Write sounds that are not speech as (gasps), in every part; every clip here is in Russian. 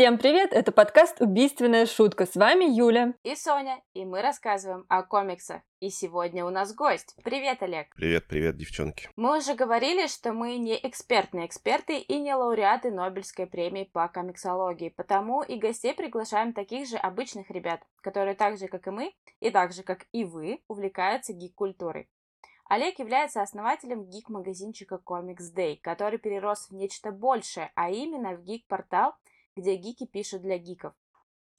Всем привет! Это подкаст «Убийственная шутка». С вами Юля. И Соня. И мы рассказываем о комиксах. И сегодня у нас гость. Привет, Олег. Привет, привет, девчонки. Мы уже говорили, что мы не экспертные эксперты и не лауреаты Нобелевской премии по комиксологии, потому и гостей приглашаем таких же обычных ребят, которые так же, как и мы, и так же, как и вы, увлекаются гик-культурой. Олег является основателем гик-магазинчика Comics Day, который перерос в нечто большее, а именно в гик-портал – где гики пишут для гиков.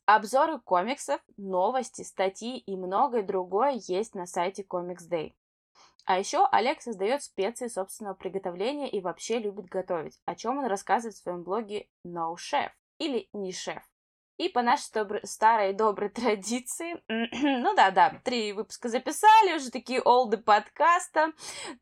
Обзоры комиксов, новости, статьи и многое другое есть на сайте Comics Day. А еще Олег создает специи собственного приготовления и вообще любит готовить, о чем он рассказывает в своем блоге No Chef или Не шеф. И по нашей старой доброй (laughs) традиции, (clears throat) ну да-да, три выпуска записали, уже такие олды подкаста.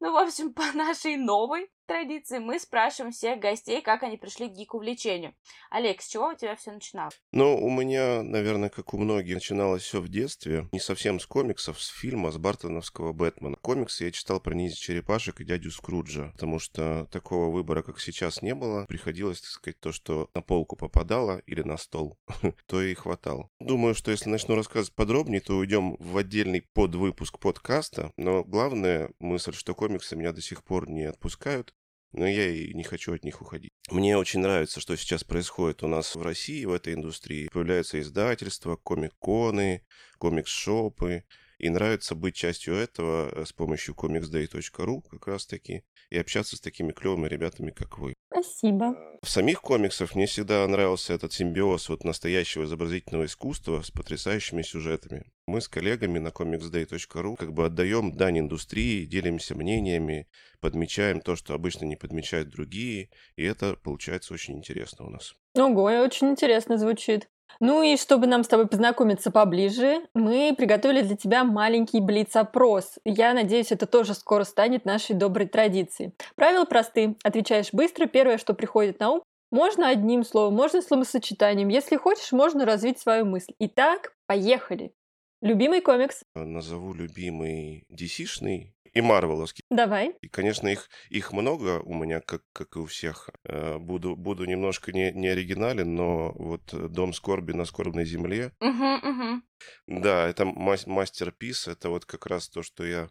Ну, в общем, (laughs) по нашей новой традиции мы спрашиваем всех гостей, как они пришли к гик-увлечению. Олег, с чего у тебя все начиналось? Ну, у меня, наверное, как у многих, начиналось все в детстве. Не совсем с комиксов, с фильма, с Бартоновского Бэтмена. Комиксы я читал про ниндзя черепашек и дядю Скруджа, потому что такого выбора, как сейчас, не было. Приходилось, так сказать, то, что на полку попадало или на стол, (laughs) то и хватало. Думаю, что если начну рассказывать подробнее, то уйдем в отдельный подвыпуск подкаста. Но главная мысль, что комиксы меня до сих пор не отпускают но я и не хочу от них уходить. Мне очень нравится, что сейчас происходит у нас в России, в этой индустрии. Появляются издательства, комик-коны, комикс-шопы. И нравится быть частью этого э, с помощью comicsday.ru как раз-таки и общаться с такими клевыми ребятами, как вы. Спасибо. В самих комиксах мне всегда нравился этот симбиоз вот настоящего изобразительного искусства с потрясающими сюжетами. Мы с коллегами на comicsday.ru как бы отдаем дань индустрии, делимся мнениями, подмечаем то, что обычно не подмечают другие, и это получается очень интересно у нас. Ого, очень интересно звучит. Ну и чтобы нам с тобой познакомиться поближе, мы приготовили для тебя маленький блиц-опрос. Я надеюсь, это тоже скоро станет нашей доброй традицией. Правила просты. Отвечаешь быстро, первое, что приходит на ум. Можно одним словом, можно словосочетанием. Если хочешь, можно развить свою мысль. Итак, поехали. Любимый комикс? Назову любимый DC-шный и Марвеловский. Давай. И, конечно, их, их много у меня, как, как и у всех. Э, буду, буду немножко не, не оригинален, но вот «Дом скорби на скорбной земле». Угу, угу. Да, это мастер-пис, это вот как раз то, что я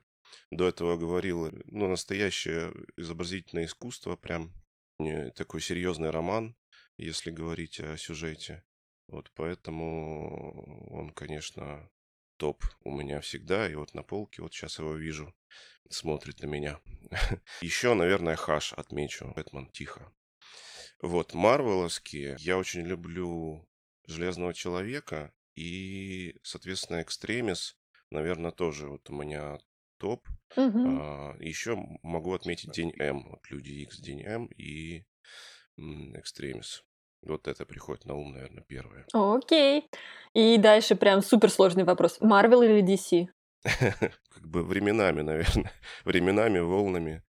до этого говорил. Ну, настоящее изобразительное искусство, прям такой серьезный роман, если говорить о сюжете. Вот поэтому он, конечно, топ у меня всегда. И вот на полке, вот сейчас его вижу, смотрит на меня. (laughs) Еще, наверное, Хаш отмечу. Бэтмен тихо. Вот, Марвеловские. Я очень люблю Железного Человека. И, соответственно, Экстремис, наверное, тоже вот у меня топ. Угу. А, еще могу отметить День М. Вот Люди X, День М и Экстремис. Вот это приходит на ум, наверное, первое. Окей. И дальше прям суперсложный вопрос. Марвел или DC? (laughs) Как бы временами, наверное. (laughs) Временами, волнами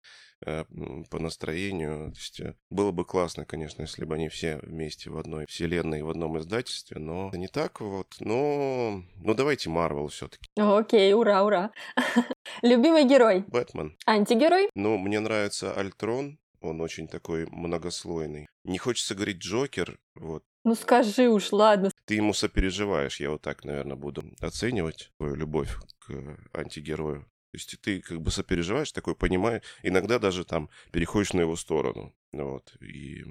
э, по настроению. То есть э, было бы классно, конечно, если бы они все вместе в одной вселенной, в одном издательстве, но не так вот. Но, ну давайте Марвел все-таки. Окей, ура, ура. (laughs) Любимый герой? Бэтмен. Антигерой? Ну, мне нравится Альтрон. Он очень такой многослойный. Не хочется говорить Джокер, вот. Ну скажи уж, ладно. Ты ему сопереживаешь, я вот так, наверное, буду оценивать твою любовь к антигерою. То есть ты как бы сопереживаешь, такой понимаешь, иногда даже там переходишь на его сторону. Вот. И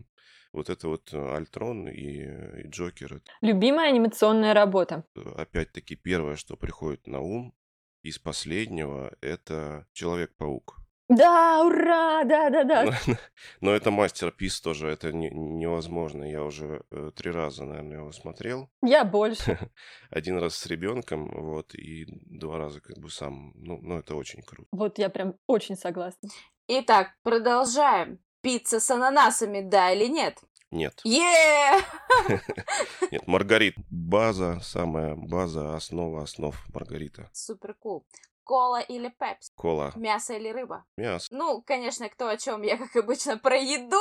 вот это вот Альтрон и, и Джокер. Любимая анимационная работа? Опять-таки первое, что приходит на ум из последнего, это Человек-паук. Да, ура, да-да-да. (laughs) Но это мастер-пис тоже, это не, невозможно. Я уже э, три раза, наверное, его смотрел. Я больше. (laughs) Один раз с ребенком, вот, и два раза как бы сам. Ну, ну, это очень круто. Вот я прям очень согласна. Итак, продолжаем. Пицца с ананасами, да или нет? Нет. Е! (laughs) Нет, Маргарит. База, самая база, основа основ Маргарита. Супер кул. Кола или пепси? Кола. Мясо или рыба? Мясо. Ну, конечно, кто о чем, я, как обычно, про еду.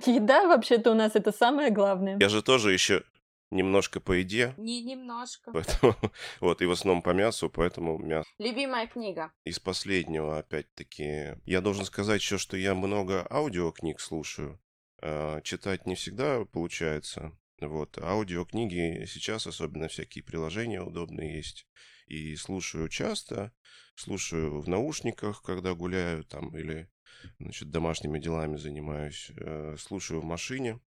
(laughs) Еда вообще-то у нас это самое главное. Я же тоже еще немножко по еде. Не немножко. Поэтому, (laughs) вот, и в основном по мясу, поэтому мясо. Любимая книга? Из последнего, опять-таки, я должен сказать еще, что я много аудиокниг слушаю. э, читать не всегда получается. Вот. Аудиокниги сейчас, особенно всякие приложения удобные есть. И слушаю часто, слушаю в наушниках, когда гуляю там или значит, домашними делами занимаюсь, э, слушаю в машине.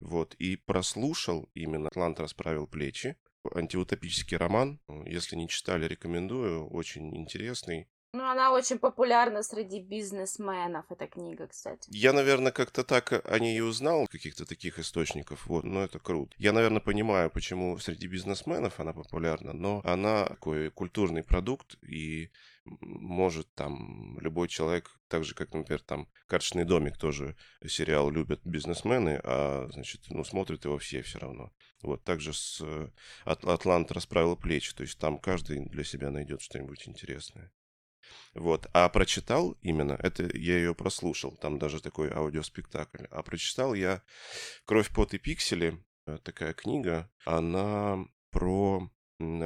Вот, и прослушал именно «Атлант расправил плечи», антиутопический роман. Если не читали, рекомендую. Очень интересный. Ну, она очень популярна среди бизнесменов, эта книга, кстати. Я, наверное, как-то так о ней узнал, каких-то таких источников, вот, но это круто. Я, наверное, понимаю, почему среди бизнесменов она популярна, но она такой культурный продукт, и может там любой человек, так же, как, например, там «Карточный домик» тоже сериал любят бизнесмены, а, значит, ну, смотрят его все все равно. Вот, также с э, «Атлант расправил плечи», то есть там каждый для себя найдет что-нибудь интересное. Вот. А прочитал именно, это я ее прослушал, там даже такой аудиоспектакль. А прочитал я «Кровь, пот и пиксели», э, такая книга, она про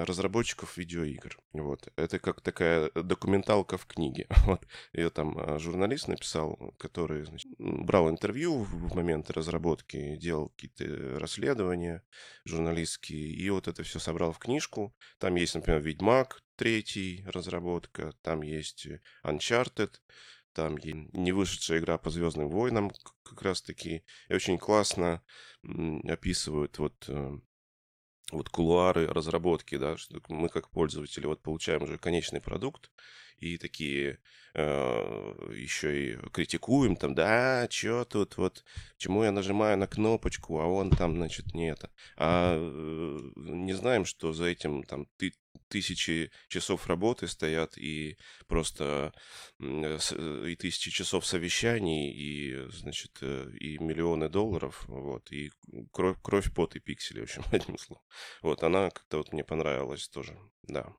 разработчиков видеоигр. Вот. Это как такая документалка в книге. (laughs) Вот. Ее там а, журналист написал, который значит, брал интервью в момент разработки, делал какие-то расследования журналистские, и вот это все собрал в книжку. Там есть, например, «Ведьмак», третий разработка, там есть Uncharted, там не вышедшая игра по Звездным войнам как раз таки. И очень классно описывают вот э, вот кулуары разработки, да, что мы как пользователи вот получаем уже конечный продукт и такие э, еще и критикуем там, да, что тут вот, чему я нажимаю на кнопочку, а он там, значит, не это. А э, не знаем, что за этим там ты тысячи часов работы стоят и просто э, и тысячи часов совещаний и значит э, и миллионы долларов вот и кровь кровь пот и пиксели в общем (laughs) одним словом вот она как-то вот мне понравилась тоже да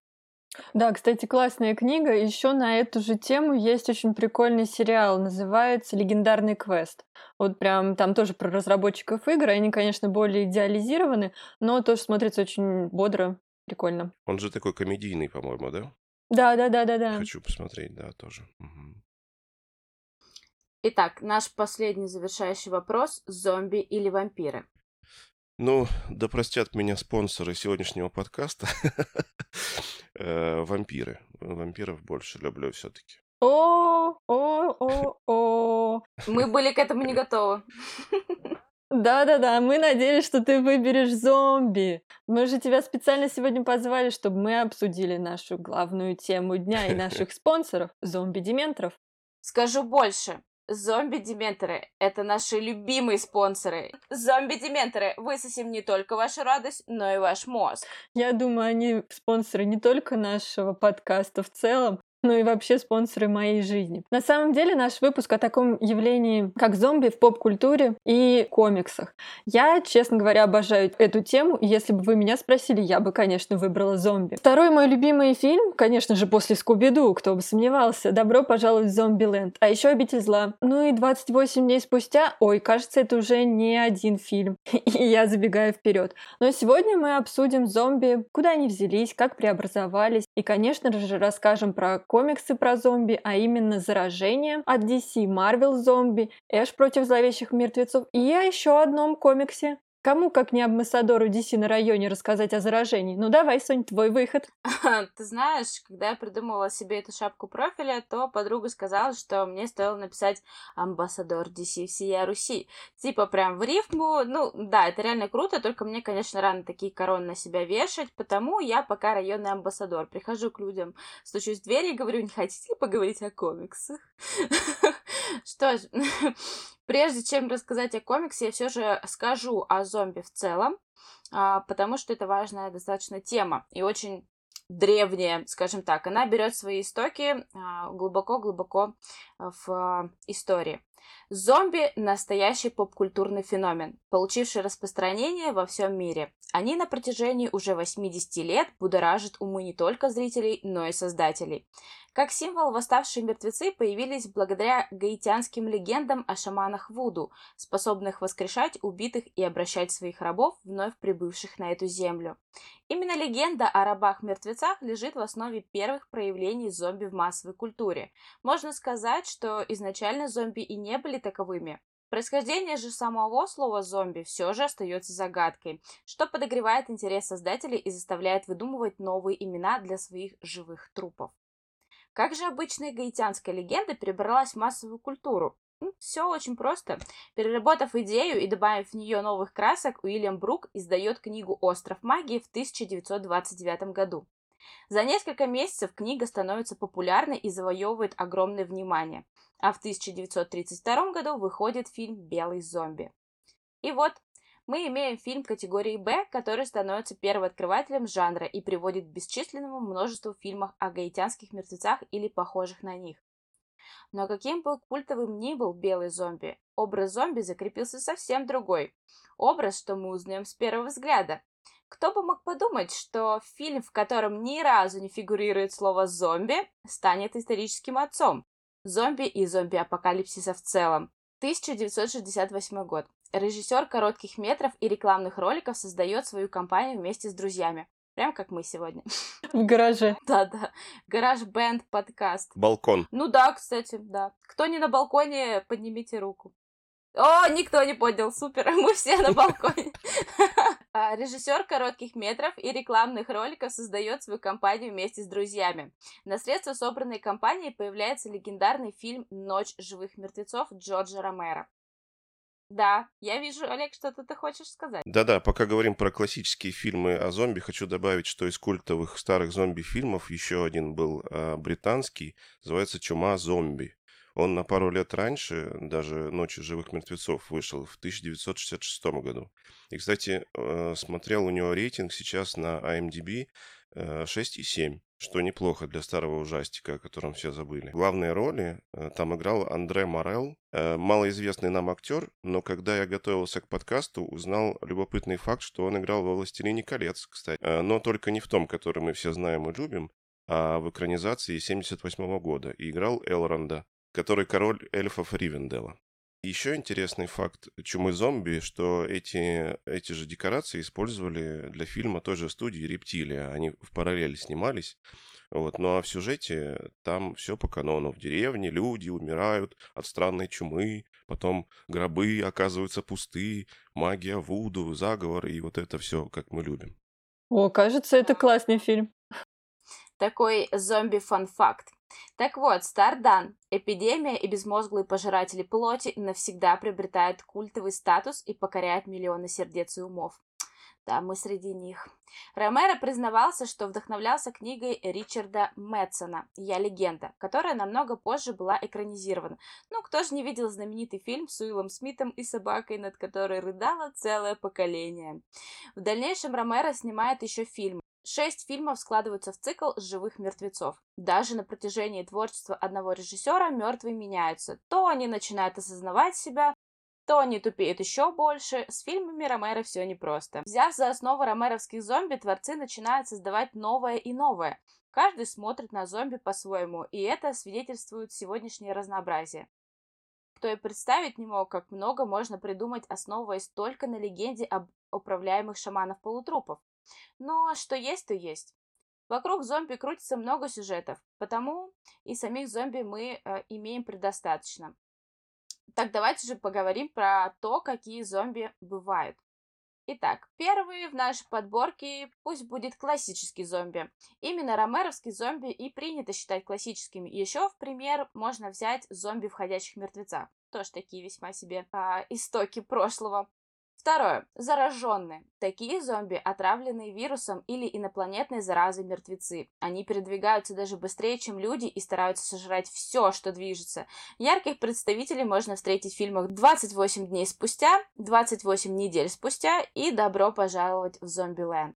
да, кстати, классная книга. Еще на эту же тему есть очень прикольный сериал, называется «Легендарный квест». Вот прям там тоже про разработчиков игр. Они, конечно, более идеализированы, но тоже смотрится очень бодро, Прикольно. Он же такой комедийный, по-моему, да? Да, да, да, да, да. Хочу посмотреть, да, тоже. Угу. Итак, наш последний завершающий вопрос: зомби или вампиры? Ну, да простят меня спонсоры сегодняшнего подкаста. (laughs) Э, вампиры. Вампиров больше люблю все-таки. О, о, о, о. Мы были к этому не готовы. (laughs) Да-да-да, мы надеялись, что ты выберешь зомби. Мы же тебя специально сегодня позвали, чтобы мы обсудили нашу главную тему дня и (laughs) наших спонсоров – зомби-дементоров. Скажу больше. Зомби-дементоры – это наши любимые спонсоры. Зомби-дементоры высосим не только вашу радость, но и ваш мозг. Я думаю, они спонсоры не только нашего подкаста в целом, ну и вообще спонсоры моей жизни. На самом деле наш выпуск о таком явлении, как зомби в поп-культуре и комиксах. Я, честно говоря, обожаю эту тему, и если бы вы меня спросили, я бы, конечно, выбрала зомби. Второй мой любимый фильм, конечно же, после Скуби-Ду, кто бы сомневался, «Добро пожаловать в Зомби-ленд», а еще «Обитель зла». Ну и 28 дней спустя, ой, кажется, это уже не один фильм, (laughs) и я забегаю вперед. Но сегодня мы обсудим зомби, куда они взялись, как преобразовались, и, конечно же, расскажем про про зомби, а именно «Заражение» от DC, Marvel зомби, Эш против зловещих мертвецов и о еще одном комиксе Кому, как не амбассадору DC на районе, рассказать о заражении? Ну давай, Сонь, твой выход. Ты знаешь, когда я придумывала себе эту шапку профиля, то подруга сказала, что мне стоило написать амбассадор DC всея Руси. Типа прям в рифму. Ну да, это реально круто, только мне, конечно, рано такие короны на себя вешать, потому я пока районный амбассадор. Прихожу к людям, стучусь в дверь и говорю, не хотите ли поговорить о комиксах? (laughs) Что ж, (laughs) Прежде чем рассказать о комиксе, я все же скажу о зомби в целом, а, потому что это важная достаточно тема и очень древняя, скажем так. Она берет свои истоки а, глубоко-глубоко в истории. Зомби – настоящий попкультурный феномен, получивший распространение во всем мире. Они на протяжении уже 80 лет будоражат умы не только зрителей, но и создателей. Как символ восставшие мертвецы появились благодаря гаитянским легендам о шаманах Вуду, способных воскрешать убитых и обращать своих рабов, вновь прибывших на эту землю. Именно легенда о рабах-мертвецах лежит в основе первых проявлений зомби в массовой культуре. Можно сказать, что изначально зомби и не были таковыми, Происхождение же самого слова «зомби» все же остается загадкой, что подогревает интерес создателей и заставляет выдумывать новые имена для своих живых трупов. Как же обычная гаитянская легенда перебралась в массовую культуру? Все очень просто. Переработав идею и добавив в нее новых красок, Уильям Брук издает книгу «Остров магии» в 1929 году. За несколько месяцев книга становится популярной и завоевывает огромное внимание. А в 1932 году выходит фильм «Белый зомби». И вот, мы имеем фильм категории «Б», который становится первооткрывателем жанра и приводит к бесчисленному множеству фильмов о гаитянских мертвецах или похожих на них. Но каким бы культовым ни был белый зомби, образ зомби закрепился совсем другой. Образ, что мы узнаем с первого взгляда. Кто бы мог подумать, что фильм, в котором ни разу не фигурирует слово «зомби», станет историческим отцом. Зомби и зомби-апокалипсиса в целом. 1968 год. Режиссер коротких метров и рекламных роликов создает свою компанию вместе с друзьями. Прям как мы сегодня. (laughs) В гараже. Да-да. Гараж Бенд подкаст. Балкон. Ну да, кстати, да. Кто не на балконе, поднимите руку. О, никто не понял, супер, (laughs) мы все на балконе. А, Режиссер коротких метров и рекламных роликов создает свою компанию вместе с друзьями. На средства собранной компании появляется легендарный фильм «Ночь живых мертвецов» Джорджа Ромеро. Да, я вижу, Олег, что-то ты хочешь сказать. Да-да, пока говорим про классические фильмы о зомби, хочу добавить, что из культовых старых зомби-фильмов еще один был э, британский, называется «Чума зомби». Он на пару лет раньше, даже «Ночи живых мертвецов» вышел в 1966 году. И, кстати, э, смотрел у него рейтинг сейчас на IMDb э, 6,7 что неплохо для старого ужастика, о котором все забыли. Главные роли э, там играл Андре Морел, э, малоизвестный нам актер, но когда я готовился к подкасту, узнал любопытный факт, что он играл во «Властелине колец», кстати. Э, но только не в том, который мы все знаем и любим, а в экранизации 78 года, и играл Элронда, который король эльфов Ривенделла. Еще интересный факт «Чумы зомби», что эти, эти же декорации использовали для фильма той же студии «Рептилия». Они в параллели снимались. Вот. Ну а в сюжете там все по канону. В деревне люди умирают от странной чумы, потом гробы оказываются пусты, магия, вуду, заговор и вот это все, как мы любим. О, кажется, это классный фильм. Такой зомби-фан-факт. Так вот, Стардан, эпидемия и безмозглые пожиратели плоти навсегда приобретают культовый статус и покоряют миллионы сердец и умов. Да, мы среди них. Ромеро признавался, что вдохновлялся книгой Ричарда Мэтсона «Я легенда», которая намного позже была экранизирована. Ну, кто же не видел знаменитый фильм с Уиллом Смитом и собакой, над которой рыдало целое поколение. В дальнейшем Ромеро снимает еще фильмы. Шесть фильмов складываются в цикл «Живых мертвецов». Даже на протяжении творчества одного режиссера мертвые меняются. То они начинают осознавать себя, то они тупеют еще больше. С фильмами Ромеро все непросто. Взяв за основу ромеровских зомби, творцы начинают создавать новое и новое. Каждый смотрит на зомби по-своему, и это свидетельствует сегодняшнее разнообразие. Кто и представить не мог, как много можно придумать, основываясь только на легенде об управляемых шаманов-полутрупов. Но что есть, то есть. Вокруг зомби крутится много сюжетов, потому и самих зомби мы э, имеем предостаточно. Так давайте же поговорим про то, какие зомби бывают. Итак, первый в нашей подборке пусть будет классический зомби. Именно ромеровский зомби и принято считать классическими. Еще в пример можно взять зомби входящих мертвецах. Тоже такие весьма себе а, истоки прошлого. Второе. Зараженные. Такие зомби, отравленные вирусом или инопланетной заразой мертвецы. Они передвигаются даже быстрее, чем люди и стараются сожрать все, что движется. Ярких представителей можно встретить в фильмах «28 дней спустя», «28 недель спустя» и «Добро пожаловать в Зомбиленд».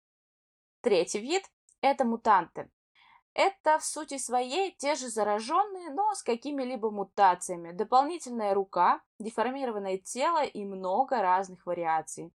Третий вид – это мутанты. Это в сути своей те же зараженные, но с какими-либо мутациями. Дополнительная рука, деформированное тело и много разных вариаций.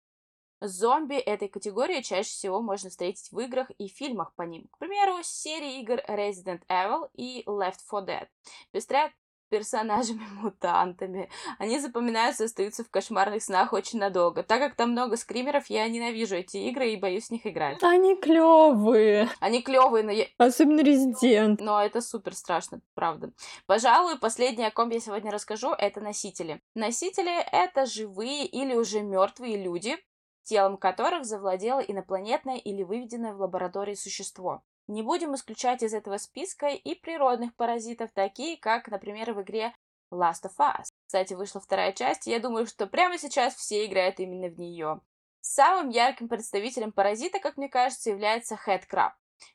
Зомби этой категории чаще всего можно встретить в играх и фильмах по ним. К примеру, серии игр Resident Evil и Left 4 Dead. Пестрят, персонажами-мутантами. (laughs) Они запоминаются и остаются в кошмарных снах очень надолго. Так как там много скримеров, я ненавижу эти игры и боюсь в них играть. Они клевые. Они клевые, но я... Особенно Резидент. Но это супер страшно, правда. Пожалуй, последнее, о ком я сегодня расскажу, это носители. Носители — это живые или уже мертвые люди, телом которых завладело инопланетное или выведенное в лаборатории существо. Не будем исключать из этого списка и природных паразитов, такие как, например, в игре Last of Us. Кстати, вышла вторая часть, и я думаю, что прямо сейчас все играют именно в нее. Самым ярким представителем паразита, как мне кажется, является Headcrab,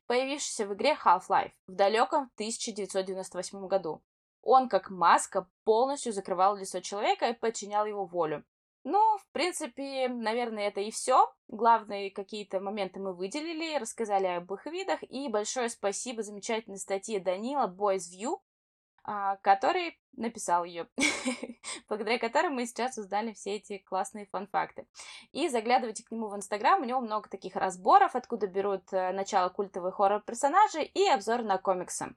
появившийся в игре Half-Life в далеком 1998 году. Он, как маска, полностью закрывал лицо человека и подчинял его волю. Ну, в принципе, наверное, это и все. Главные какие-то моменты мы выделили, рассказали об их видах. И большое спасибо замечательной статье Данила Boys View, а, который написал ее, (laughs) благодаря которой мы сейчас узнали все эти классные фан-факты. И заглядывайте к нему в Инстаграм, у него много таких разборов, откуда берут э, начало культовых хоррор-персонажей и обзор на комиксы.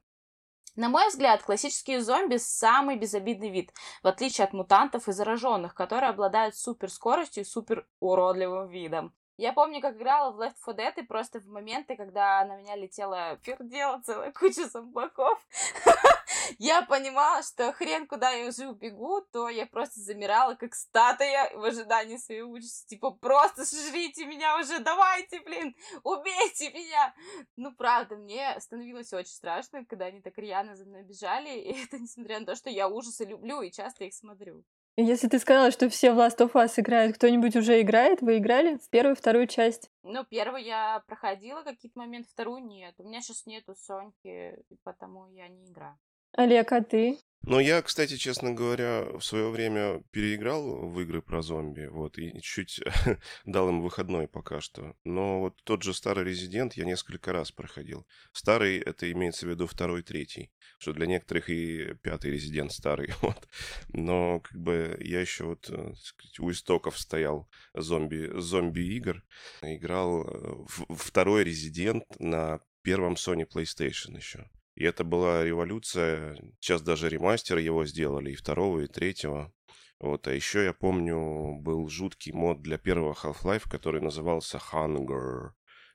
На мой взгляд, классические зомби – самый безобидный вид, в отличие от мутантов и зараженных, которые обладают суперскоростью и супер уродливым видом. Я помню, как играла в Left 4 Dead, и просто в моменты, когда на меня летела пердела целая куча зомбаков, (laughs) я понимала, что хрен куда я уже убегу, то я просто замирала, как статуя в ожидании своей участи. Типа, просто сожрите меня уже, давайте, блин, убейте меня! Ну, правда, мне становилось очень страшно, когда они так рьяно за мной бежали, (laughs) и это несмотря на то, что я ужасы люблю и часто их смотрю. Если ты сказала, что все в Last of Us играют, кто-нибудь уже играет? Вы играли в первую вторую часть? Ну, первую я проходила какие-то моменты, вторую нет. У меня сейчас нету Соньки, потому я не играю. Олег, а ты? Ну, я, кстати, честно говоря, в свое время переиграл в игры про зомби, вот, и чуть (laughs) дал им выходной пока что. Но вот тот же старый Резидент я несколько раз проходил. Старый, это имеется в виду второй, третий, что для некоторых и пятый Резидент старый, (laughs) вот. Но, как бы, я еще вот, э, сказать, у истоков стоял зомби, зомби-игр. Играл э, второй Резидент на первом Sony PlayStation еще. И это была революция. Сейчас даже ремастер его сделали, и второго, и третьего. Вот, а еще я помню, был жуткий мод для первого Half-Life, который назывался Hunger.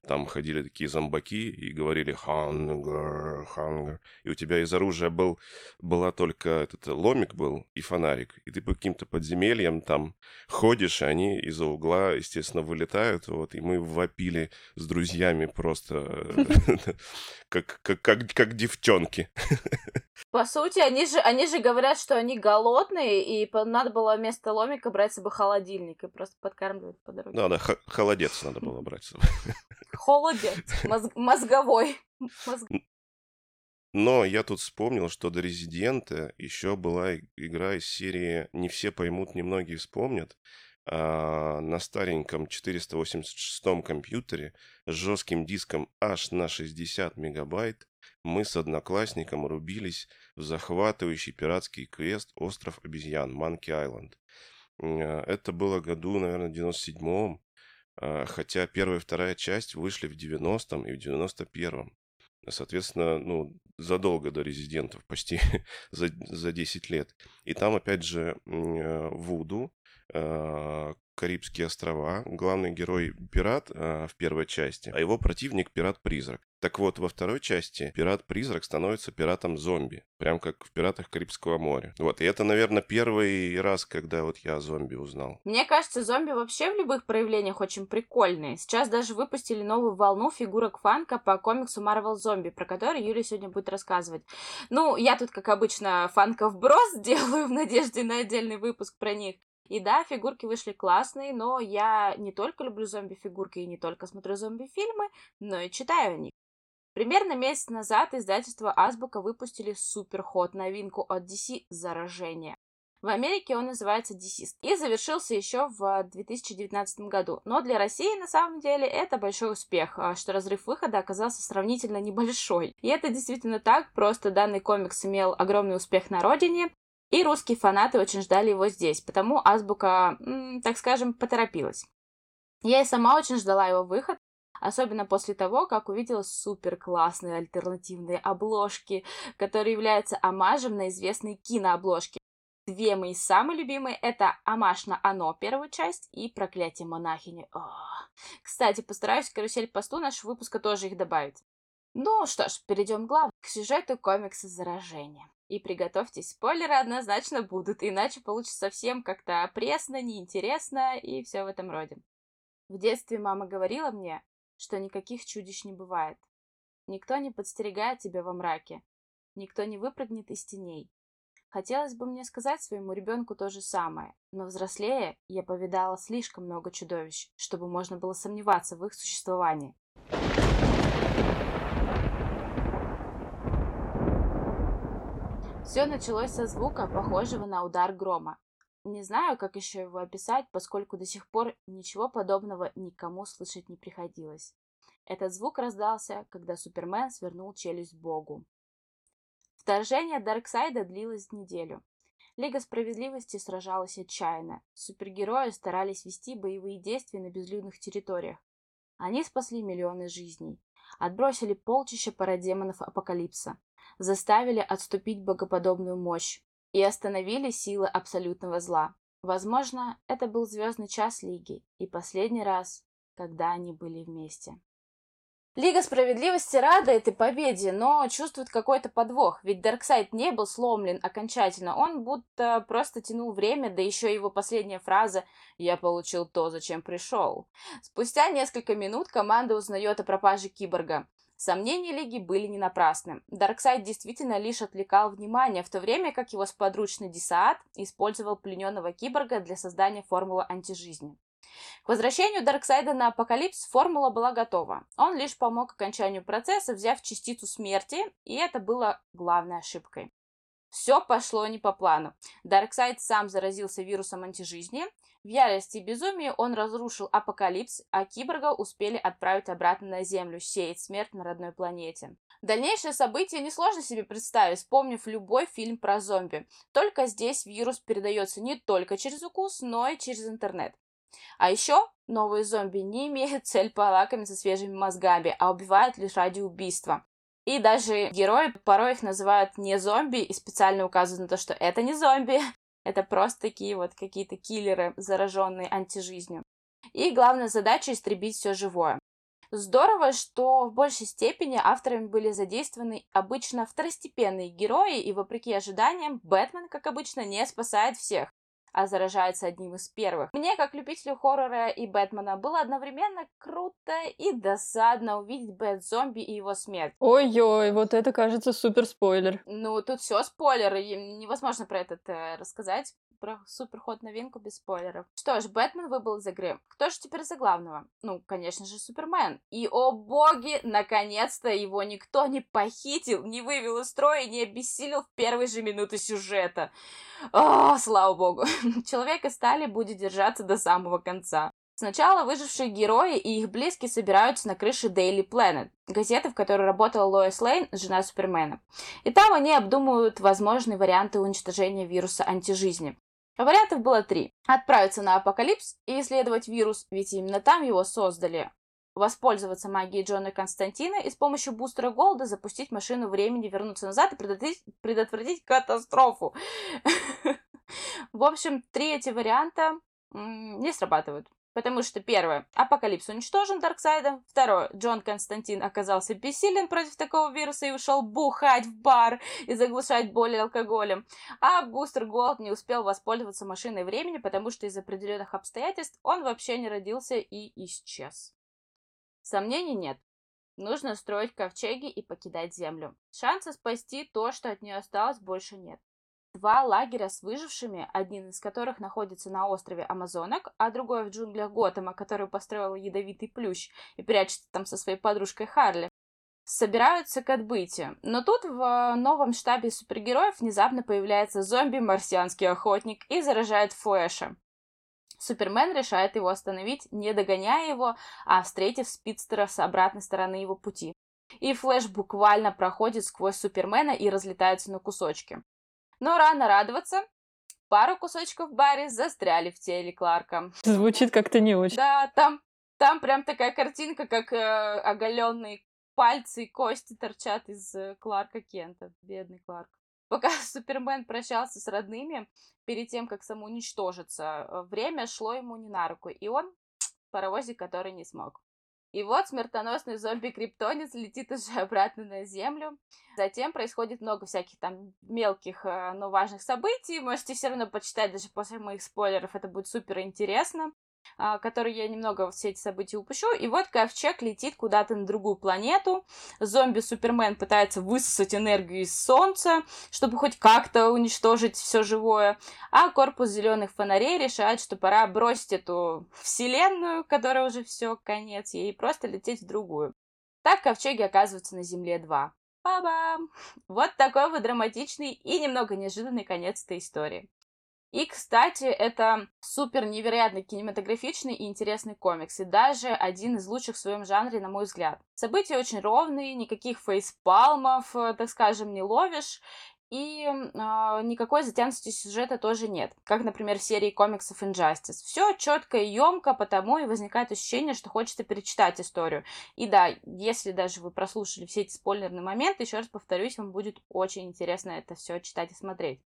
Там ходили такие зомбаки и говорили «Hunger, hunger». И у тебя из оружия был, была только этот ломик был и фонарик. И ты по каким-то подземельям там ходишь, и они из-за угла, естественно, вылетают. Вот, и мы вопили с друзьями просто (laughs) (laughs) как, как, как, как девчонки. По сути, они же, они же говорят, что они голодные, и надо было вместо ломика брать с собой холодильник и просто подкармливать по дороге. Да, да, холодец надо было брать с собой. Холодец, мозг, мозговой. Мозг... Но я тут вспомнил, что до Резидента еще была игра из серии «Не все поймут, немногие вспомнят», а, на стареньком 486 компьютере с жестким диском аж на 60 мегабайт мы с одноклассником рубились в захватывающий пиратский квест «Остров обезьян» Манки Айленд. Это было году, наверное, в 97-м, а, хотя первая и вторая часть вышли в 90-м и в 91-м. Соответственно, ну, задолго до резидентов, почти (laughs) за, за 10 лет. И там, опять же, э, Вуду, э, Карибские острова, главный герой пират э, в первой части, а его противник пират-призрак. Так вот, во второй части пират-призрак становится пиратом-зомби, прям как в «Пиратах Карибского моря». Вот, и это, наверное, первый раз, когда вот я о зомби узнал. Мне кажется, зомби вообще в любых проявлениях очень прикольные. Сейчас даже выпустили новую волну фигурок фанка по комиксу Marvel Zombie, про который Юля сегодня будет рассказывать. Ну, я тут, как обычно, фанков брос (laughs) делаю в надежде на отдельный выпуск про них. И да, фигурки вышли классные, но я не только люблю зомби-фигурки и не только смотрю зомби-фильмы, но и читаю о них. Примерно месяц назад издательство Азбука выпустили суперход новинку от DC «Заражение». В Америке он называется DC и завершился еще в 2019 году. Но для России на самом деле это большой успех, а, что разрыв выхода оказался сравнительно небольшой. И это действительно так, просто данный комикс имел огромный успех на родине, и русские фанаты очень ждали его здесь, потому Азбука, так скажем, поторопилась. Я и сама очень ждала его выход, Особенно после того, как увидела супер классные альтернативные обложки, которые являются омажем на известные кинообложки. Две мои самые любимые — это «Амаш на Оно» первую часть и «Проклятие монахини». О. Кстати, постараюсь в карусель-посту нашего выпуска тоже их добавить. Ну что ж, перейдем к главному, к сюжету комикса «Заражение». И приготовьтесь, спойлеры однозначно будут, иначе получится совсем как-то пресно, неинтересно и все в этом роде. В детстве мама говорила мне, что никаких чудищ не бывает. Никто не подстерегает тебя во мраке, никто не выпрыгнет из теней. Хотелось бы мне сказать своему ребенку то же самое, но взрослея я повидала слишком много чудовищ, чтобы можно было сомневаться в их существовании. Все началось со звука, похожего на удар грома. Не знаю, как еще его описать, поскольку до сих пор ничего подобного никому слышать не приходилось. Этот звук раздался, когда Супермен свернул челюсть Богу. Вторжение Дарксайда длилось неделю. Лига Справедливости сражалась отчаянно. Супергерои старались вести боевые действия на безлюдных территориях. Они спасли миллионы жизней, отбросили полчища парадемонов Апокалипса, заставили отступить богоподобную мощь и остановили силы абсолютного зла. Возможно, это был звездный час Лиги и последний раз, когда они были вместе. Лига Справедливости рада этой победе, но чувствует какой-то подвох, ведь Дарксайд не был сломлен окончательно, он будто просто тянул время, да еще его последняя фраза «Я получил то, зачем пришел». Спустя несколько минут команда узнает о пропаже киборга. Сомнения Лиги были не напрасны. Дарксайд действительно лишь отвлекал внимание, в то время как его сподручный Десаат использовал плененного киборга для создания формулы антижизни. К возвращению Дарксайда на Апокалипс формула была готова. Он лишь помог окончанию процесса, взяв частицу смерти, и это было главной ошибкой. Все пошло не по плану. Дарксайд сам заразился вирусом антижизни. В ярости и безумии он разрушил апокалипс, а киборга успели отправить обратно на Землю, сеять смерть на родной планете. Дальнейшие события несложно себе представить, вспомнив любой фильм про зомби. Только здесь вирус передается не только через укус, но и через интернет. А еще новые зомби не имеют (laughs) цель полакомиться свежими мозгами, а убивают лишь ради убийства. И даже герои порой их называют не зомби и специально указывают на то, что это не зомби, (laughs) это просто такие вот какие-то киллеры, зараженные антижизнью. И главная задача истребить все живое. Здорово, что в большей степени авторами были задействованы обычно второстепенные герои, и вопреки ожиданиям, Бэтмен, как обычно, не спасает всех а заражается одним из первых. Мне, как любителю хоррора и Бэтмена, было одновременно круто и досадно увидеть Бэт-зомби и его смерть. Ой-ой, вот это кажется супер спойлер. Ну, тут все спойлеры, невозможно про этот э, рассказать про суперход новинку без спойлеров. Что ж, Бэтмен выбыл из игры. Кто же теперь за главного? Ну, конечно же, Супермен. И, о боги, наконец-то его никто не похитил, не вывел из строя, не обессилил в первые же минуты сюжета. О, слава богу. (laughs) Человек из стали будет держаться до самого конца. Сначала выжившие герои и их близкие собираются на крыше Daily Planet, газеты, в которой работала Лоис Лейн, жена Супермена. И там они обдумывают возможные варианты уничтожения вируса антижизни. Вариантов было три. Отправиться на Апокалипс и исследовать вирус, ведь именно там его создали. Воспользоваться магией Джона Константина и с помощью бустера Голда запустить машину времени, вернуться назад и предотвратить, предотвратить катастрофу. (laughs) В общем, три эти варианта не срабатывают. Потому что, первое, Апокалипс уничтожен Дарксайдом. Второе, Джон Константин оказался бессилен против такого вируса и ушел бухать в бар и заглушать боль алкоголем. А Бустер Голд не успел воспользоваться машиной времени, потому что из определенных обстоятельств он вообще не родился и исчез. Сомнений нет. Нужно строить ковчеги и покидать Землю. Шанса спасти то, что от нее осталось, больше нет два лагеря с выжившими, один из которых находится на острове Амазонок, а другой в джунглях Готэма, который построил ядовитый плющ и прячется там со своей подружкой Харли. Собираются к отбытию. Но тут в новом штабе супергероев внезапно появляется зомби-марсианский охотник и заражает Флэша. Супермен решает его остановить, не догоняя его, а встретив спидстера с обратной стороны его пути. И Флэш буквально проходит сквозь Супермена и разлетается на кусочки. Но рано радоваться. Пару кусочков Барри застряли в теле Кларка. Звучит как-то не очень. Да, там Там прям такая картинка, как э, оголенные пальцы и кости торчат из э, Кларка Кента. Бедный Кларк. Пока (laughs) Супермен прощался с родными, перед тем, как самоуничтожиться, э, время шло ему не на руку, и он (tsk) паровозик, который не смог. И вот смертоносный зомби-криптонец летит уже (laughs) обратно на Землю. Затем происходит много всяких там мелких, э, но важных событий. Можете все равно почитать даже после моих спойлеров, это будет супер интересно. А, который я немного все эти события упущу. И вот ковчег летит куда-то на другую планету. Зомби-супермен пытается высосать энергию из Солнца, чтобы хоть как-то уничтожить все живое. А корпус зеленых фонарей решает, что пора бросить эту вселенную, которая уже все, конец ей, и просто лететь в другую. Так ковчеги оказываются на Земле 2. Ба-бам! Вот такой вот драматичный и немного неожиданный конец этой истории. И, кстати, это супер невероятно кинематографичный и интересный комикс, и даже один из лучших в своем жанре, на мой взгляд. События очень ровные, никаких фейспалмов, э, так скажем, не ловишь, и э, никакой затянутости сюжета тоже нет, как, например, в серии комиксов Injustice. Все четко и емко, потому и возникает ощущение, что хочется перечитать историю. И да, если даже вы прослушали все эти спойлерные моменты, еще раз повторюсь, вам будет очень интересно это все читать и смотреть.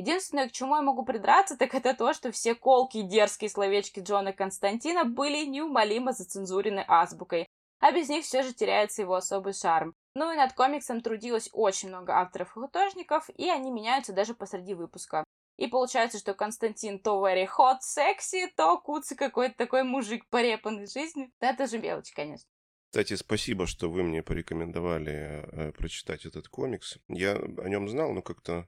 Единственное, к чему я могу придраться, так это то, что все колки и дерзкие словечки Джона Константина были неумолимо зацензурены азбукой, а без них все же теряется его особый шарм. Ну и над комиксом трудилось очень много авторов и художников, и они меняются даже посреди выпуска. И получается, что Константин то very hot, секси, то Куци какой-то такой мужик порепанный жизнью. Да, это же мелочь, конечно. Кстати, спасибо, что вы мне порекомендовали э, прочитать этот комикс. Я о нем знал, но как-то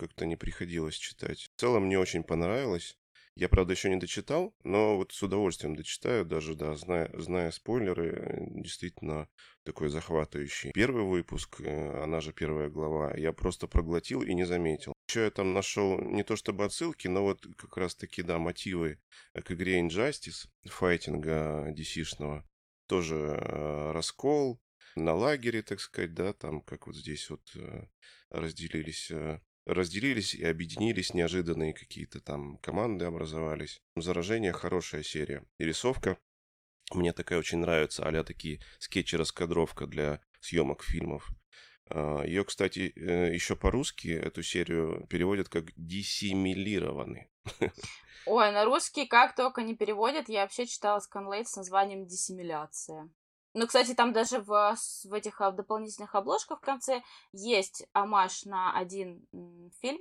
как-то не приходилось читать. В целом мне очень понравилось. Я, правда, еще не дочитал, но вот с удовольствием дочитаю, даже, да, зная, зная спойлеры, действительно такой захватывающий. Первый выпуск, э, она же первая глава, я просто проглотил и не заметил. Еще я там нашел не то чтобы отсылки, но вот как раз-таки, да, мотивы к игре Injustice, файтинга DC-шного. Тоже э, раскол на лагере, так сказать, да, там как вот здесь вот э, разделились разделились и объединились неожиданные какие-то там команды образовались. Заражение хорошая серия. И рисовка мне такая очень нравится, а такие скетчи-раскадровка для съемок фильмов. А, Ее, кстати, э, еще по-русски эту серию переводят как «диссимилированный». (laughs) Ой, на русский как только не переводят. Я вообще читала сканлейт с названием «Диссимиляция». Ну, кстати, там даже в, в этих а, дополнительных обложках в конце есть амаш на один фильм,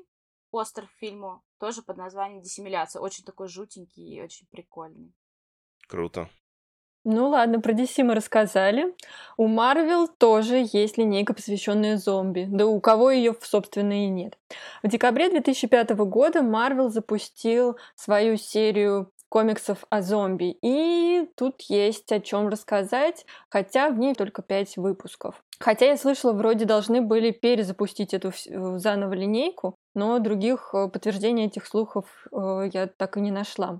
постер к фильму, тоже под названием «Диссимиляция». Очень такой жутенький и очень прикольный. Круто. Ну ладно, про DC мы рассказали. У Marvel тоже есть линейка, посвященная зомби. Да у кого ее, собственно, и нет. В декабре 2005 года Marvel запустил свою серию комиксов о зомби. И тут есть о чем рассказать, хотя в ней только пять выпусков. Хотя я слышала, вроде должны были перезапустить эту э, заново линейку, но других э, подтверждений этих слухов э, я так и не нашла.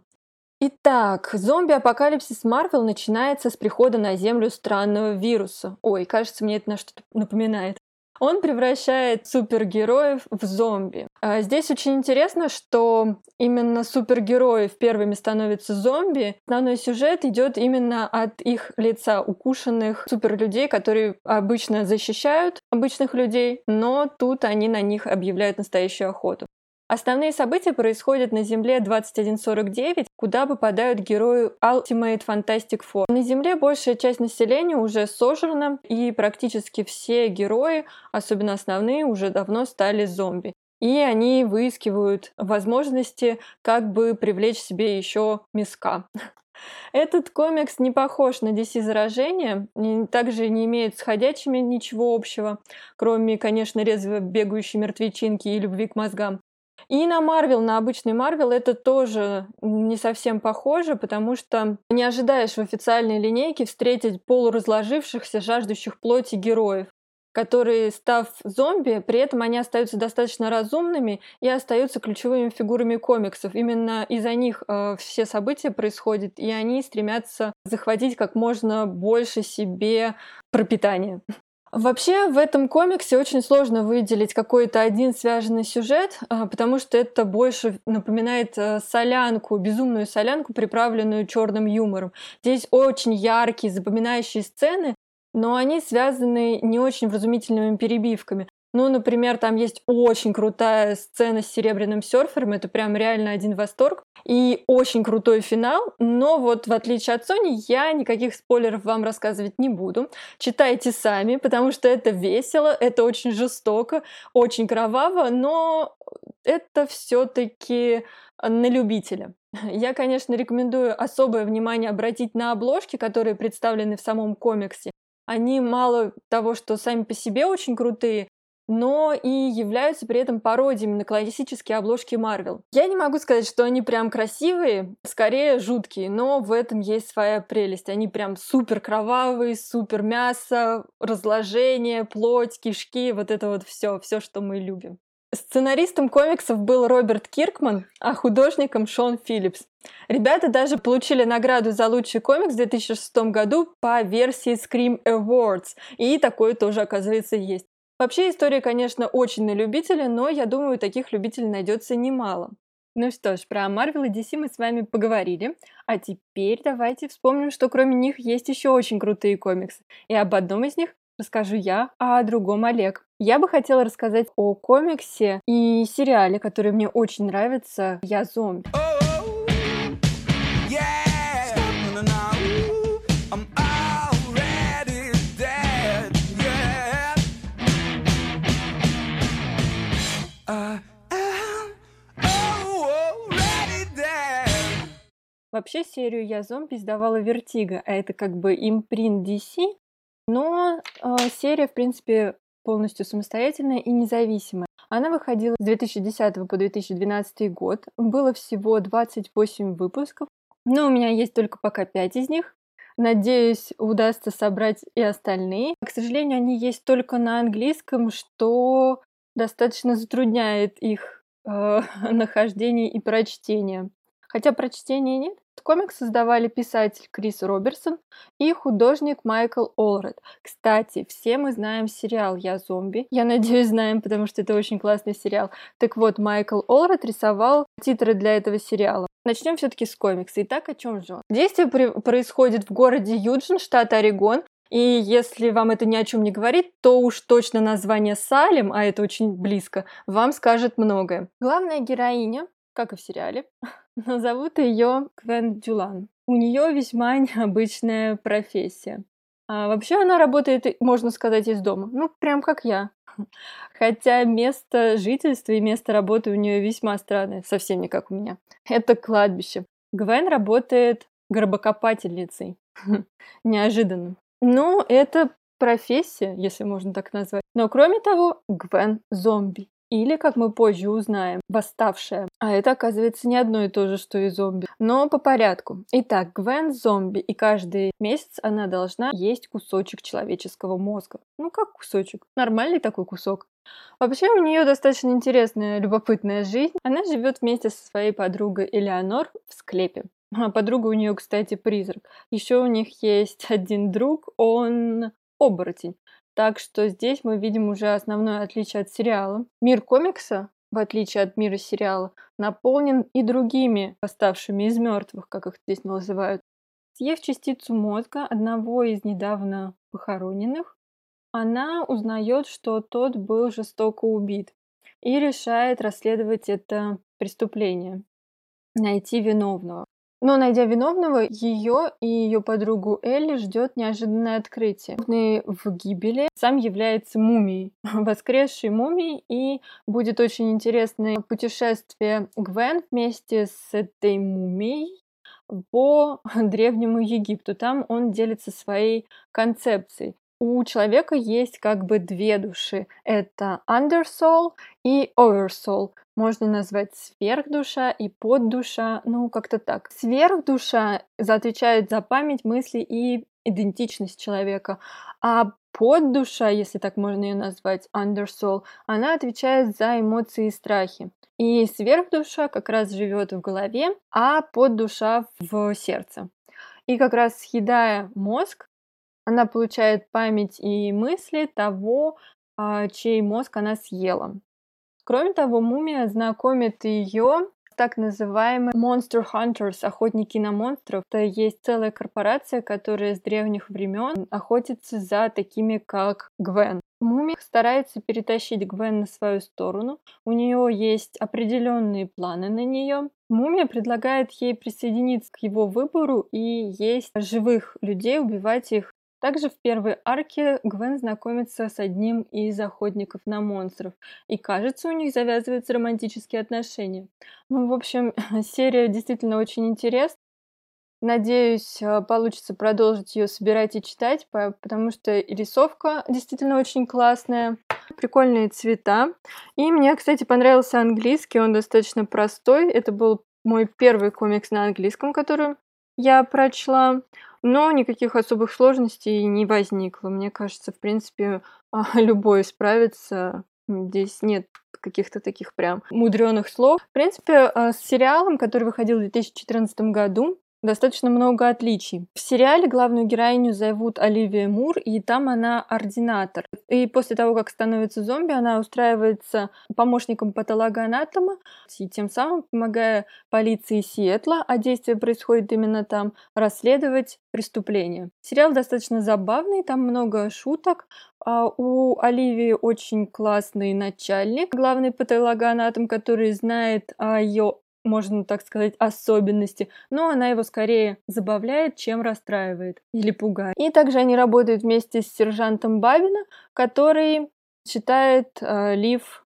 Итак, зомби-апокалипсис Марвел начинается с прихода на Землю странного вируса. Ой, кажется, мне это на что-то напоминает. Он превращает супергероев в зомби. А здесь очень интересно, что именно супергероев первыми становятся зомби. Основной сюжет идет именно от их лица, укушенных суперлюдей, которые обычно защищают обычных людей, но тут они на них объявляют настоящую охоту. Основные события происходят на Земле 2149, куда попадают герои Ultimate Fantastic Four. На Земле большая часть населения уже сожрана, и практически все герои, особенно основные, уже давно стали зомби. И они выискивают возможности, как бы привлечь себе еще миска. Этот комикс не похож на DC заражение, также не имеет с ходячими ничего общего, кроме, конечно, резво бегающей мертвечинки и любви к мозгам. И на Марвел, на обычный Марвел это тоже не совсем похоже, потому что не ожидаешь в официальной линейке встретить полуразложившихся, жаждущих плоти героев которые, став зомби, при этом они остаются достаточно разумными и остаются ключевыми фигурами комиксов. Именно из-за них э, все события происходят, и они стремятся захватить как можно больше себе пропитания. Вообще в этом комиксе очень сложно выделить какой-то один связанный сюжет, а, потому что это больше напоминает э, солянку, безумную солянку, приправленную черным юмором. Здесь очень яркие, запоминающие сцены, но они связаны не очень вразумительными перебивками. Ну, например, там есть очень крутая сцена с серебряным серфером, это прям реально один восторг. И очень крутой финал, но вот в отличие от Sony, я никаких спойлеров вам рассказывать не буду. Читайте сами, потому что это весело, это очень жестоко, очень кроваво, но это все-таки на любителя. (laughs) Я, конечно, рекомендую особое внимание обратить на обложки, которые представлены в самом комиксе. Они мало того, что сами по себе очень крутые, но и являются при этом пародиями на классические обложки Марвел. Я не могу сказать, что они прям красивые, скорее жуткие, но в этом есть своя прелесть. Они прям супер кровавые, супер мясо, разложение, плоть, кишки, вот это вот все, все, что мы любим. Сценаристом комиксов был Роберт Киркман, а художником Шон Филлипс. Ребята даже получили награду за лучший комикс в 2006 году по версии Scream Awards, и такое тоже, оказывается, есть. Вообще история, конечно, очень на любителя, но я думаю, таких любителей найдется немало. Ну что ж, про Marvel и DC мы с вами поговорили, а теперь давайте вспомним, что кроме них есть еще очень крутые комиксы. И об одном из них расскажу я, а о другом Олег. Я бы хотела рассказать о комиксе и сериале, который мне очень нравится «Я зомби». Вообще серию «Я зомби» издавала Vertigo, а это как бы импринт DC, но э, серия, в принципе, полностью самостоятельная и независимая. Она выходила с 2010 по 2012 год. Было всего 28 выпусков, но у меня есть только пока 5 из них. Надеюсь, удастся собрать и остальные. К сожалению, они есть только на английском, что достаточно затрудняет их э, (laughs) нахождение и прочтение. Хотя прочтения нет. Комикс создавали писатель Крис Роберсон и художник Майкл Олред. Кстати, все мы знаем сериал «Я зомби». Я надеюсь, знаем, потому что это очень классный сериал. Так вот, Майкл Олред рисовал титры для этого сериала. Начнем все-таки с комикса. Итак, о чем же он? Действие происходит в городе Юджин, штат Орегон, и если вам это ни о чем не говорит, то уж точно название Салем, а это очень близко, вам скажет многое. Главная героиня как и в сериале. (laughs) Но зовут ее Квен Дюлан. У нее весьма (laughs) необычная профессия. А вообще она работает, можно сказать, из дома. Ну, прям как я. (laughs) Хотя место жительства и место работы у нее весьма странное, совсем не как у меня. Это кладбище. Гвен работает гробокопательницей. (laughs) Неожиданно. Ну, это профессия, если можно так назвать. Но кроме того, Гвен зомби. Или, как мы позже узнаем, восставшая. А это, оказывается, не одно и то же, что и зомби. Но по порядку. Итак, Гвен зомби, и каждый месяц она должна есть кусочек человеческого мозга. Ну, как кусочек? Нормальный такой кусок. Вообще у нее достаточно интересная, любопытная жизнь. Она живет вместе со своей подругой Элеонор в склепе. А подруга у нее, кстати, призрак. Еще у них есть один друг, он оборотень. Так что здесь мы видим уже основное отличие от сериала. Мир комикса, в отличие от мира сериала, наполнен и другими восставшими из мертвых, как их здесь называют. Съев частицу мозга одного из недавно похороненных, она узнает, что тот был жестоко убит и решает расследовать это преступление, найти виновного. Но, найдя виновного, ее и ее подругу Элли ждет неожиданное открытие. В гибели сам является мумией, (laughs) воскресшей мумией, и будет очень интересное путешествие Гвен вместе с этой мумией по (laughs) древнему Египту. Там он делится своей концепцией. У человека есть как бы две души. Это undersoul и oversoul можно назвать сверхдуша и поддуша, ну как-то так. Сверхдуша отвечает за память, мысли и идентичность человека, а поддуша, если так можно ее назвать, undersoul, она отвечает за эмоции и страхи. И сверхдуша как раз живет в голове, а поддуша в сердце. И как раз съедая мозг, Она получает память и мысли того, а, чей мозг она съела. Кроме того, мумия знакомит ее так называемыми Monster Hunters, охотники на монстров. Это есть целая корпорация, которая с древних времен охотится за такими, как Гвен. Мумия старается перетащить Гвен на свою сторону. У нее есть определенные планы на нее. Мумия предлагает ей присоединиться к его выбору и есть живых людей, убивать их также в первой арке Гвен знакомится с одним из охотников на монстров, и кажется, у них завязываются романтические отношения. Ну, в общем, (laughs) серия действительно очень интересна. Надеюсь, э, получится продолжить ее собирать и читать, потому что рисовка действительно очень классная, прикольные цвета. И мне, кстати, понравился английский, он достаточно простой. Это был мой первый комикс на английском, который я прочла. Но никаких особых сложностей не возникло. Мне кажется, в принципе, (laughs) а, любой справится. Здесь нет каких-то таких прям мудреных слов. В принципе, а, с сериалом, который выходил в 2014 году, достаточно много отличий. В сериале главную героиню зовут Оливия Мур, и там она ординатор. И после того, как становится зомби, она устраивается помощником патологоанатома, и тем самым помогая полиции Сиэтла, а действие происходит именно там, расследовать преступления. Сериал достаточно забавный, там много шуток. А у Оливии очень классный начальник, главный патологоанатом, который знает о ее можно так сказать, особенности, но она его скорее забавляет, чем расстраивает или пугает. И также они работают вместе с сержантом Бабина, который считает э, Лив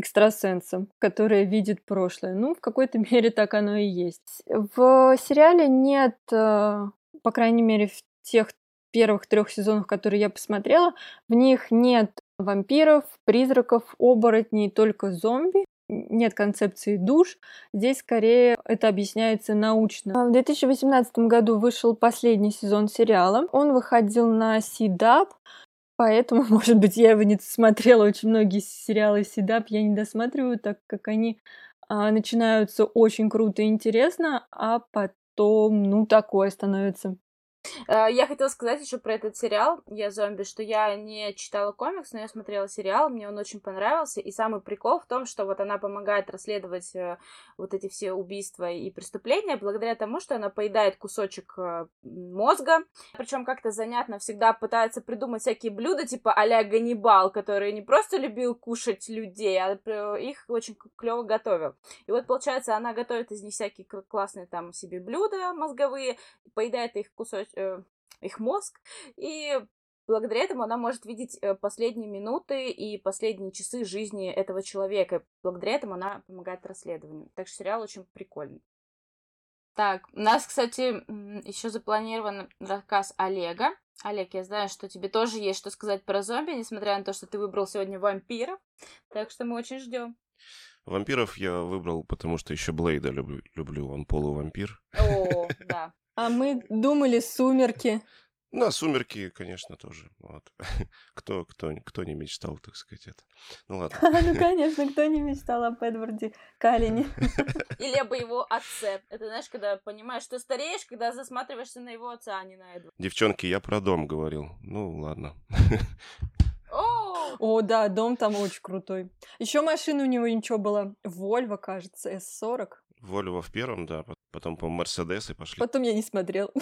экстрасенсом, который видит прошлое. Ну, в какой-то (laughs) мере так оно и есть. В сериале нет, э, по крайней мере, в тех первых трех сезонах, которые я посмотрела, в них нет вампиров, призраков, оборотней, только зомби нет концепции душ. Здесь скорее это объясняется научно. В 2018 году вышел последний сезон сериала. Он выходил на CDAP, поэтому, (laughs) может быть, я его не смотрела. Очень многие сериалы CDAP я не досматриваю, так как они а, начинаются очень круто и интересно, а потом, ну, такое становится. Э, я хотела сказать еще про этот сериал «Я зомби», что я не читала комикс, но я смотрела сериал, мне он очень понравился, и самый прикол в том, что вот она помогает расследовать э, вот эти все убийства и преступления благодаря тому, что она поедает кусочек э, мозга, причем как-то занятно всегда пытается придумать всякие блюда типа а-ля Ганнибал, который не просто любил кушать людей, а их очень клево готовил. И вот, получается, она готовит из них всякие классные там себе блюда мозговые, поедает их кусочек э, их мозг, и благодаря этому она может видеть э, последние минуты и последние часы жизни этого человека. Благодаря этому она помогает расследованию. Так что сериал очень прикольный. Так, у нас, кстати, еще запланирован рассказ Олега. Олег, я знаю, что тебе тоже есть что сказать про зомби, несмотря на то, что ты выбрал сегодня вампиров. Так что мы очень ждем. Вампиров я выбрал, потому что еще Блейда люблю. люблю. Он полувампир. О, да. А мы думали «Сумерки». Ну, сумерки, конечно, тоже. Вот. (laughs) кто, кто, кто не мечтал, так сказать, это. Ну ладно. (laughs) ну, конечно, кто не мечтал об Эдварде Калине. (laughs) Или об его отце. Это, знаешь, когда понимаешь, что стареешь, когда засматриваешься на его отца, а не на Эдварда. Девчонки, я про дом говорил. Ну, ладно. О, да, дом там очень крутой. Еще машина у него ничего была. Вольво, кажется, S40. Вольво в первом, да, потом, по Мерседес и пошли. Потом я не смотрел.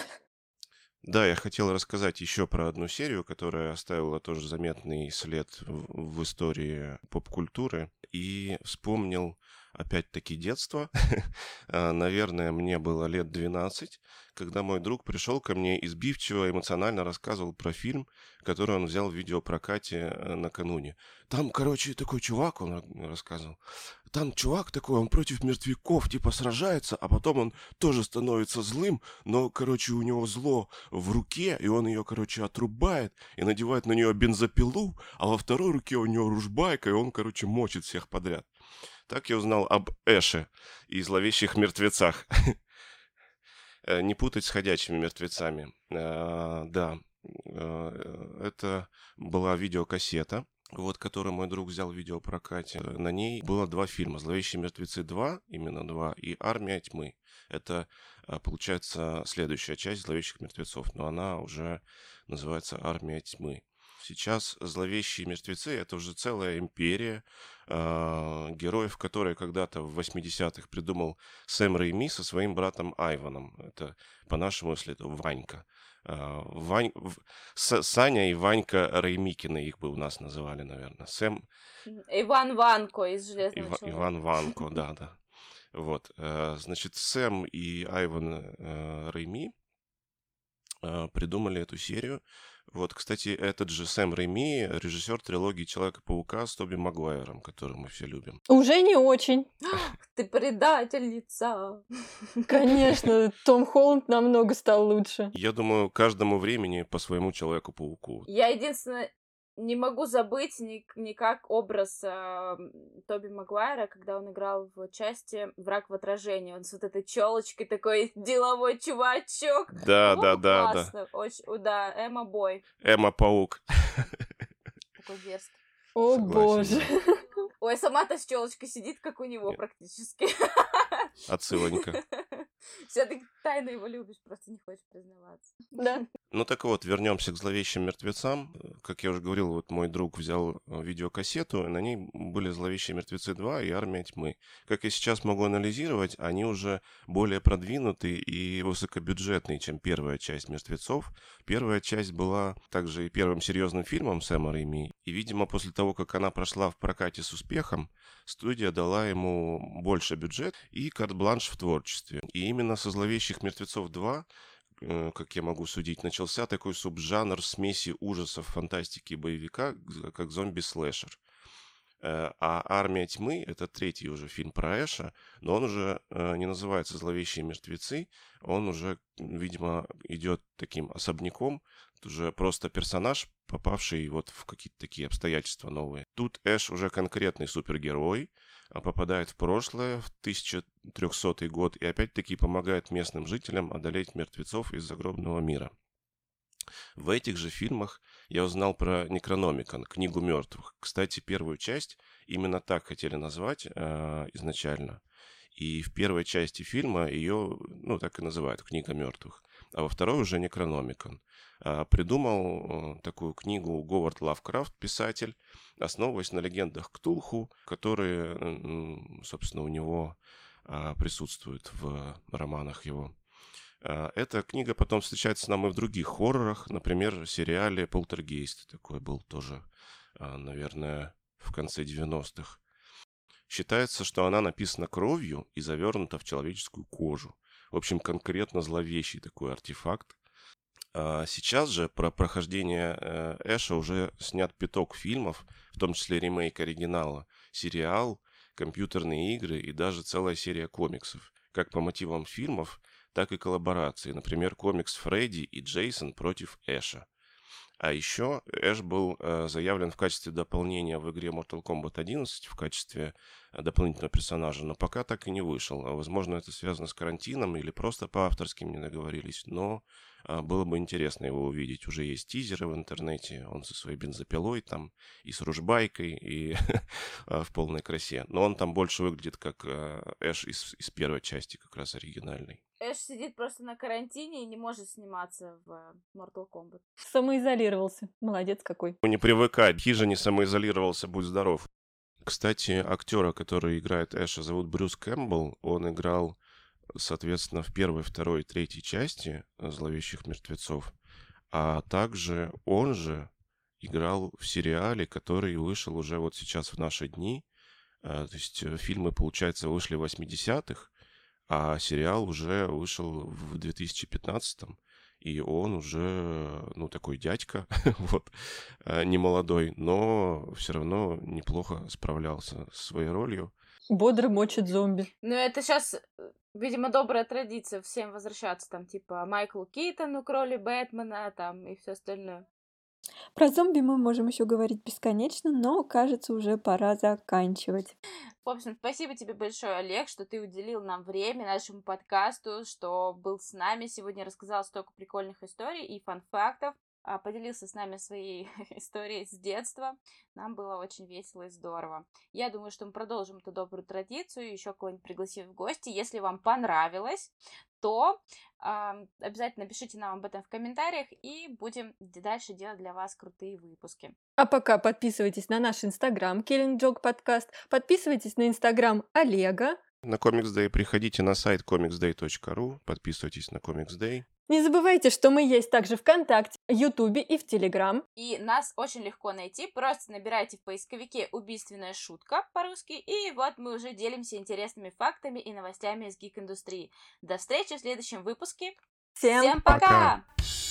Да, я хотел рассказать еще про одну серию, которая оставила тоже заметный след в, в истории поп-культуры. И вспомнил опять-таки детство. (laughs) А, наверное, мне было лет 12, когда мой друг пришел ко мне и сбивчиво эмоционально рассказывал про фильм, который он взял в видеопрокате э, накануне. Там, короче, такой чувак, он рассказывал, там чувак такой, он против мертвяков типа сражается, а потом он тоже становится злым, но, короче, у него зло в руке, и он ее, короче, отрубает и надевает на нее бензопилу, а во второй руке у него ружбайка, и он, короче, мочит всех подряд. Так я узнал об Эше и зловещих мертвецах. (laughs) Э, не путать с ходячими мертвецами. Э, да, э, это была видеокассета вот, который мой друг взял в видеопрокате, на ней было два фильма. «Зловещие мертвецы 2», именно два, и «Армия тьмы». Это, получается, следующая часть «Зловещих мертвецов», но она уже называется «Армия тьмы». Сейчас «Зловещие мертвецы» — это уже целая империя э, героев, которые когда-то в 80-х придумал Сэм Рейми со своим братом Айваном. Это, по-нашему, если это Ванька. Э, Вань... С... Саня и Ванька Реймикины их бы у нас называли, наверное. Сэм... Иван Ванко из «Железного Ива... Иван Ванко, (laughs) да, да. Вот, э, значит, Сэм и Айван э, Рейми э, придумали эту серию. Вот, кстати, этот же Сэм Рэйми, режиссер трилогии Человека-паука с Тоби Магуайром, который мы все любим. Уже не очень. (gasps) Ты предательница. (laughs) Конечно, Том Холланд намного стал лучше. Я думаю, каждому времени по своему Человеку-пауку. Я единственное не могу забыть ни, никак образ э, Тоби Магуайра, когда он играл в части «Враг в отражении». Он с вот этой челочкой такой (laughs) деловой чувачок. Да, О, да, да, классно. да. Очень, да, Эмма Бой. Эмма Паук. (laughs) Такой верст. О, Согласен. боже. (laughs) Ой, сама-то с челочкой сидит, как у него практически. Отсылонька. Все-таки тайно его любишь, просто не хочешь признаваться. Да. (laughs) Ну так вот, вернемся к зловещим мертвецам. Как я уже говорил, вот мой друг взял э, видеокассету, и на ней были «Зловещие мертвецы 2» и «Армия тьмы». Как я сейчас могу анализировать, они уже более продвинутые и высокобюджетные, чем первая часть «Мертвецов». Первая часть была также и первым серьезным фильмом Сэма Рэйми. И, видимо, после того, как она прошла в прокате с успехом, студия дала ему больше бюджет и карт-бланш в творчестве. И именно со «Зловещих мертвецов 2» э, как я могу судить, начался такой субжанр смеси ужасов, фантастики и боевика, как зомби-слэшер. Э, а «Армия тьмы» — это третий уже фильм про Эша, но он уже э, не называется «Зловещие мертвецы», он уже, видимо, идет таким особняком, уже просто персонаж, попавший вот в какие-то такие обстоятельства новые. Тут Эш уже конкретный супергерой, попадает в прошлое, в 1300 год, и опять-таки помогает местным жителям одолеть мертвецов из загробного мира. В этих же фильмах я узнал про Некрономикон, книгу мертвых. Кстати, первую часть именно так хотели назвать э, изначально. И в первой части фильма ее, ну, так и называют, книга мертвых. А во второй уже Некрономикон. А, придумал э, такую книгу Говард Лавкрафт, писатель, основываясь на легендах Ктулху, которые, собственно, у него а, присутствуют в романах его. А, эта книга потом встречается нам и в других хоррорах, например, в сериале «Полтергейст». Такой был тоже, наверное, в конце 90-х. Считается, что она написана кровью и завернута в человеческую кожу. В общем, конкретно зловещий такой артефакт. А сейчас же про прохождение э, Эша уже снят пяток фильмов, в том числе ремейк оригинала, сериал, компьютерные игры и даже целая серия комиксов, как по мотивам фильмов, так и коллаборации, например, комикс Фредди и Джейсон против Эша. А еще Эш был э, заявлен в качестве дополнения в игре Mortal Kombat 11 в качестве э, дополнительного персонажа, но пока так и не вышел. Возможно, это связано с карантином или просто по авторским не договорились, но было бы интересно его увидеть. Уже есть тизеры в интернете, он со своей бензопилой там и с ружбайкой, и э, (laughs) в полной красе. Но он там больше выглядит как э, Эш из, из первой части, как раз оригинальной. Эш сидит просто на карантине и не может сниматься в Mortal Kombat. Самоизолировался. Молодец какой. Не привыкать. Хижа не самоизолировался, будь здоров. Кстати, актера, который играет Эша, зовут Брюс Кэмпбелл. Он играл, соответственно, в первой, второй, третьей части «Зловещих мертвецов». А также он же играл в сериале, который вышел уже вот сейчас в наши дни. А, то есть э, фильмы, получается, вышли в 80-х, а сериал уже вышел в 2015 и он уже, ну, такой дядька, (laughs) вот, э, не молодой, но все равно неплохо справлялся с своей ролью. Бодро мочит зомби. Ну, это сейчас, э, видимо, добрая традиция всем возвращаться, там, типа, Майклу Китону к роли Бэтмена, там, и все остальное. Про зомби мы можем еще говорить бесконечно, но, кажется, уже пора заканчивать. В общем, спасибо тебе большое, Олег, что ты уделил нам время нашему подкасту, что был с нами сегодня, рассказал столько прикольных историй и фан-фактов. А, поделился с нами своей (laughs) историей с детства. Нам было очень весело и здорово. Я думаю, что мы продолжим эту добрую традицию, еще кого-нибудь пригласив в гости. Если вам понравилось, то э, обязательно пишите нам об этом в комментариях, и будем дальше делать для вас крутые выпуски. А пока подписывайтесь на наш инстаграм Killing Joke Podcast, подписывайтесь на инстаграм Олега. На Comics Day приходите на сайт comicsday.ru, подписывайтесь на Comics Day. Не забывайте, что мы есть также ВКонтакте, Ютубе и в Телеграм. И нас очень легко найти. Просто набирайте в поисковике «Убийственная шутка» по-русски, и вот мы уже делимся интересными фактами и новостями из гик-индустрии. До встречи в следующем выпуске. Всем, Всем пока! пока!